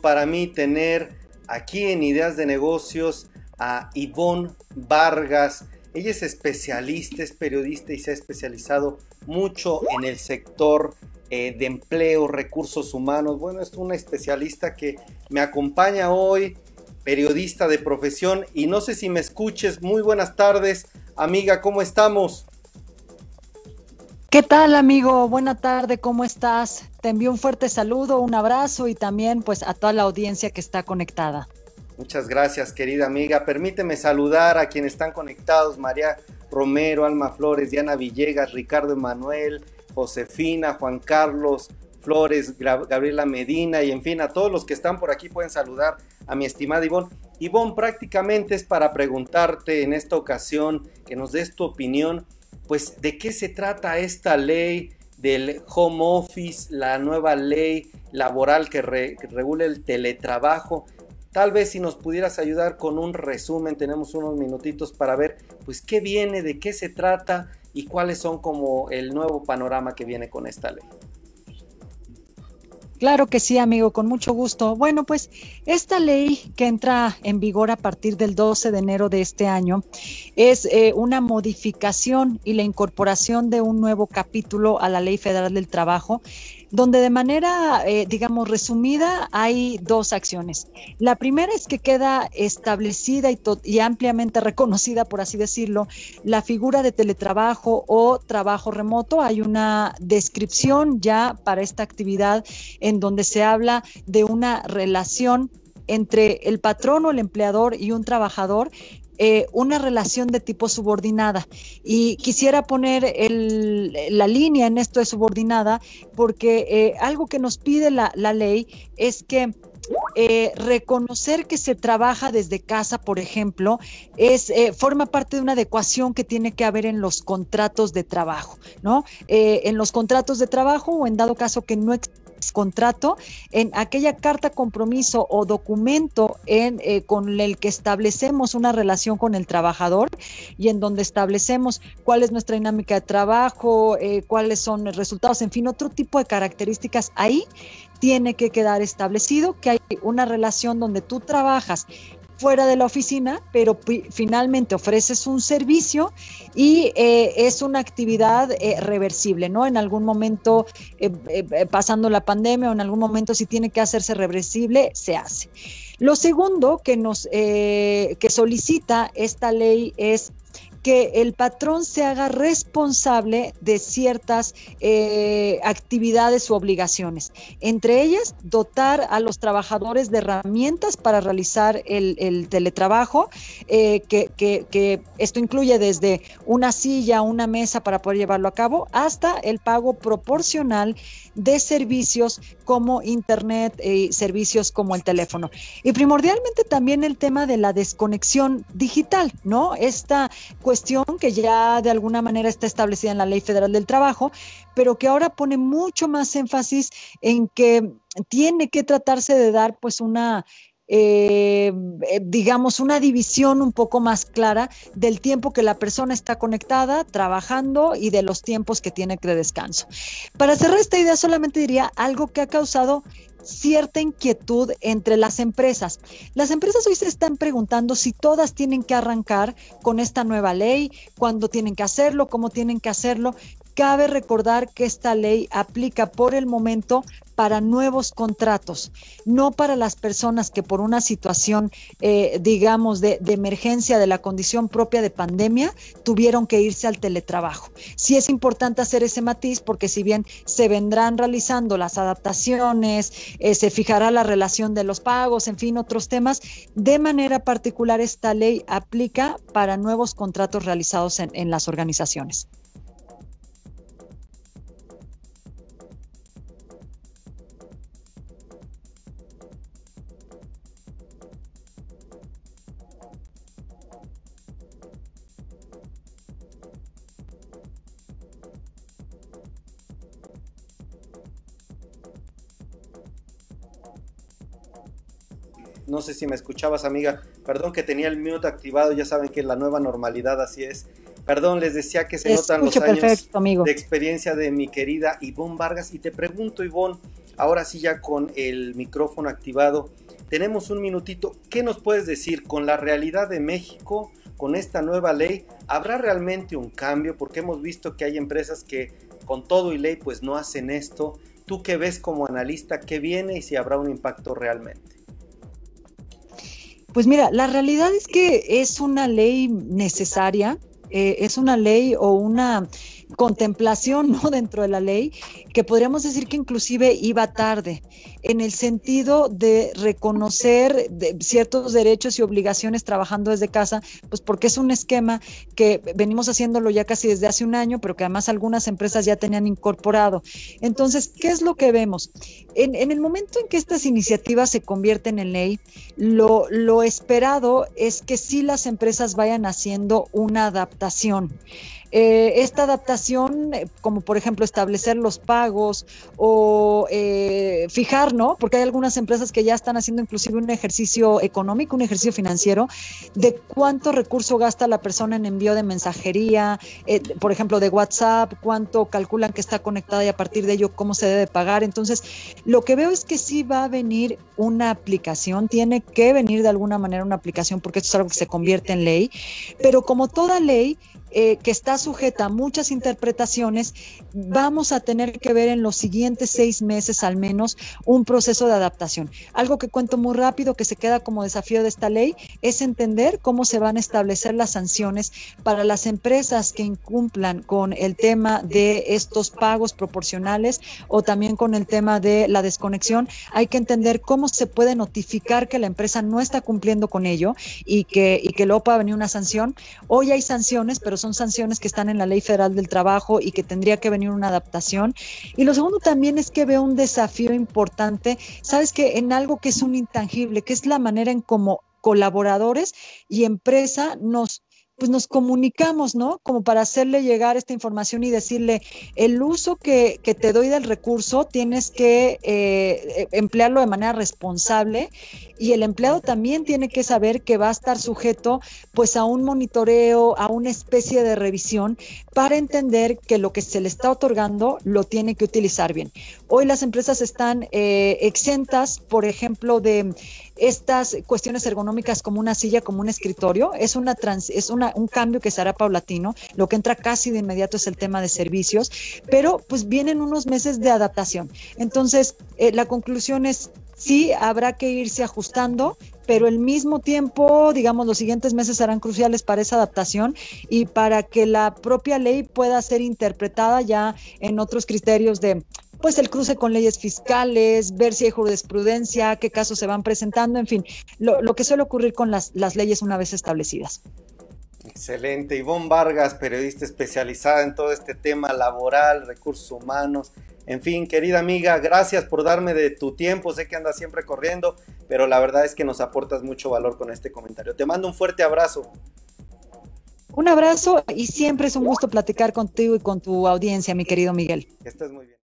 para mí tener aquí en Ideas de Negocios a Ivonne Vargas. Ella es especialista, es periodista y se ha especializado mucho en el sector eh, de empleo, recursos humanos. Bueno, es una especialista que me acompaña hoy, periodista de profesión. Y no sé si me escuches. Muy buenas tardes, amiga, ¿cómo estamos? ¿Qué tal, amigo? Buena tarde, ¿cómo estás? Te envío un fuerte saludo, un abrazo y también pues a toda la audiencia que está conectada. Muchas gracias, querida amiga. Permíteme saludar a quienes están conectados, María Romero, Alma Flores, Diana Villegas, Ricardo Emanuel, Josefina, Juan Carlos, Flores, Gabriela Medina y en fin, a todos los que están por aquí pueden saludar a mi estimada Ivonne. Ivonne, prácticamente es para preguntarte en esta ocasión que nos des tu opinión pues de qué se trata esta ley del home office, la nueva ley laboral que, regula el teletrabajo. Tal vez si nos pudieras ayudar con un resumen, tenemos unos minutitos para ver pues qué viene, de qué se trata y cuáles son como el nuevo panorama que viene con esta ley. Claro que sí, amigo, con mucho gusto. Bueno, pues esta ley que entra en vigor a partir del 12 de enero de este año es eh, una modificación y la incorporación de un nuevo capítulo a la Ley Federal del Trabajo donde de manera, eh, digamos, resumida hay dos acciones. La primera es que queda establecida y, y, ampliamente reconocida, por así decirlo, la figura de teletrabajo o trabajo remoto. Hay una descripción ya para esta actividad en donde se habla de una relación entre el patrón o el empleador y un trabajador eh, una relación de tipo subordinada. Y quisiera poner la línea en esto de subordinada porque eh, algo que nos pide la, ley es que eh, reconocer que se trabaja desde casa, por ejemplo, es forma parte de una adecuación que tiene que haber en los contratos de trabajo, ¿no? en los contratos de trabajo o en dado caso que no contrato en aquella carta compromiso o documento en, eh, con el que establecemos una relación con el trabajador y en donde establecemos cuál es nuestra dinámica de trabajo, eh, cuáles son los resultados, en fin, otro tipo de características. Ahí tiene que quedar establecido que hay una relación donde tú trabajas fuera de la oficina, pero finalmente ofreces un servicio y eh, es una actividad eh, reversible, ¿no? En algún momento, eh, pasando la pandemia o en algún momento si tiene que hacerse reversible, se hace. Lo segundo que nos que solicita esta ley es que el patrón se haga responsable de ciertas eh, actividades u obligaciones. Entre ellas, dotar a los trabajadores de herramientas para realizar el, teletrabajo, eh, que, esto incluye desde una silla, una mesa para poder llevarlo a cabo, hasta el pago proporcional de servicios como Internet y servicios como el teléfono. Y primordialmente también el tema de la desconexión digital, ¿no? Esta cuestión que ya de alguna manera está establecida en la Ley Federal del Trabajo, pero que ahora pone mucho más énfasis en que tiene que tratarse de dar pues una eh, eh, digamos, una división un poco más clara del tiempo que la persona está conectada, trabajando y de los tiempos que tiene de descanso. Para cerrar esta idea, solamente diría algo que ha causado cierta inquietud entre las empresas. Las empresas hoy se están preguntando si todas tienen que arrancar con esta nueva ley, cuándo tienen que hacerlo, cómo tienen que hacerlo. Cabe recordar que esta ley aplica por el momento para nuevos contratos, no para las personas que por una situación, eh, digamos, de, emergencia de la condición propia de pandemia, tuvieron que irse al teletrabajo. Sí es importante hacer ese matiz porque si bien se vendrán realizando las adaptaciones, eh, se fijará la relación de los pagos, en fin, otros temas, de manera particular esta ley aplica para nuevos contratos realizados en las organizaciones. No sé si me escuchabas, amiga. Perdón que tenía el mute activado. Ya saben que la nueva normalidad así es. Perdón, les decía que se notan los años de experiencia de mi querida Ivonne Vargas. Y te pregunto, Ivonne, ahora sí ya con el micrófono activado, tenemos un minutito. ¿Qué nos puedes decir con la realidad de México, con esta nueva ley? ¿Habrá realmente un cambio? Porque hemos visto que hay empresas que con todo y ley pues no hacen esto. ¿Tú qué ves como analista? ¿Qué viene y si habrá un impacto realmente? Pues mira, la realidad es que es una ley necesaria, eh, es una ley o una contemplación ¿no? dentro de la ley que podríamos decir que inclusive iba tarde en el sentido de reconocer ciertos derechos y obligaciones trabajando desde casa, pues porque es un esquema que venimos haciéndolo ya casi desde hace un año, pero que además algunas empresas ya tenían incorporado. Entonces, ¿qué es lo que vemos? En, el momento en que estas iniciativas se convierten en ley, lo, lo esperado es que sí las empresas vayan haciendo una adaptación. Eh, esta adaptación, eh, como por ejemplo establecer los pagos o eh, fijar, ¿no? Porque hay algunas empresas que ya están haciendo inclusive un ejercicio económico, un ejercicio financiero, de cuánto recurso gasta la persona en envío de mensajería, por ejemplo, de WhatsApp, cuánto calculan que está conectada y a partir de ello cómo se debe pagar. Entonces, lo que veo es que sí va a venir una aplicación, tiene que venir de alguna manera una aplicación porque esto es algo que se convierte en ley, pero como toda ley, eh, que está sujeta a muchas interpretaciones, vamos a tener que ver en los siguientes seis meses al menos un proceso de adaptación. Algo que cuento muy rápido, que se queda como desafío de esta ley, es entender cómo se van a establecer las sanciones para las empresas que incumplan con el tema de estos pagos proporcionales o también con el tema de la desconexión. Hay que entender cómo se puede notificar que la empresa no está cumpliendo con ello y que, y que luego pueda venir una sanción. Hoy hay sanciones, pero son sanciones que están en la Ley Federal del Trabajo y que tendría que venir una adaptación. Y lo segundo también es que veo un desafío importante, sabes que en algo que es un intangible, que es la manera en cómo colaboradores y empresa nos pues nos comunicamos, ¿no? Como para hacerle llegar esta información y decirle, el uso que, que te doy del recurso tienes que eh, emplearlo de manera responsable y el empleado también tiene que saber que va a estar sujeto pues a un monitoreo, a una especie de revisión para entender que lo que se le está otorgando lo tiene que utilizar bien. Hoy las empresas están eh, exentas, por ejemplo, de estas cuestiones ergonómicas como una silla, como un escritorio. Es, una es una, un cambio que se hará paulatino. Lo que entra casi de inmediato es el tema de servicios, pero pues vienen unos meses de adaptación. Entonces, eh, la conclusión es sí habrá que irse ajustando, pero al mismo tiempo, digamos, los siguientes meses serán cruciales para esa adaptación y para que la propia ley pueda ser interpretada ya en otros criterios de pues el cruce con leyes fiscales, ver si hay jurisprudencia, qué casos se van presentando, en fin, lo, lo que suele ocurrir con las, las leyes una vez establecidas. Excelente. Ivonne Vargas, periodista especializada en todo este tema laboral, recursos humanos. En fin, querida amiga, gracias por darme de tu tiempo. Sé que andas siempre corriendo, pero la verdad es que nos aportas mucho valor con este comentario. Te mando un fuerte abrazo. Un abrazo y siempre es un gusto platicar contigo y con tu audiencia, mi querido Miguel. Que estés muy bien.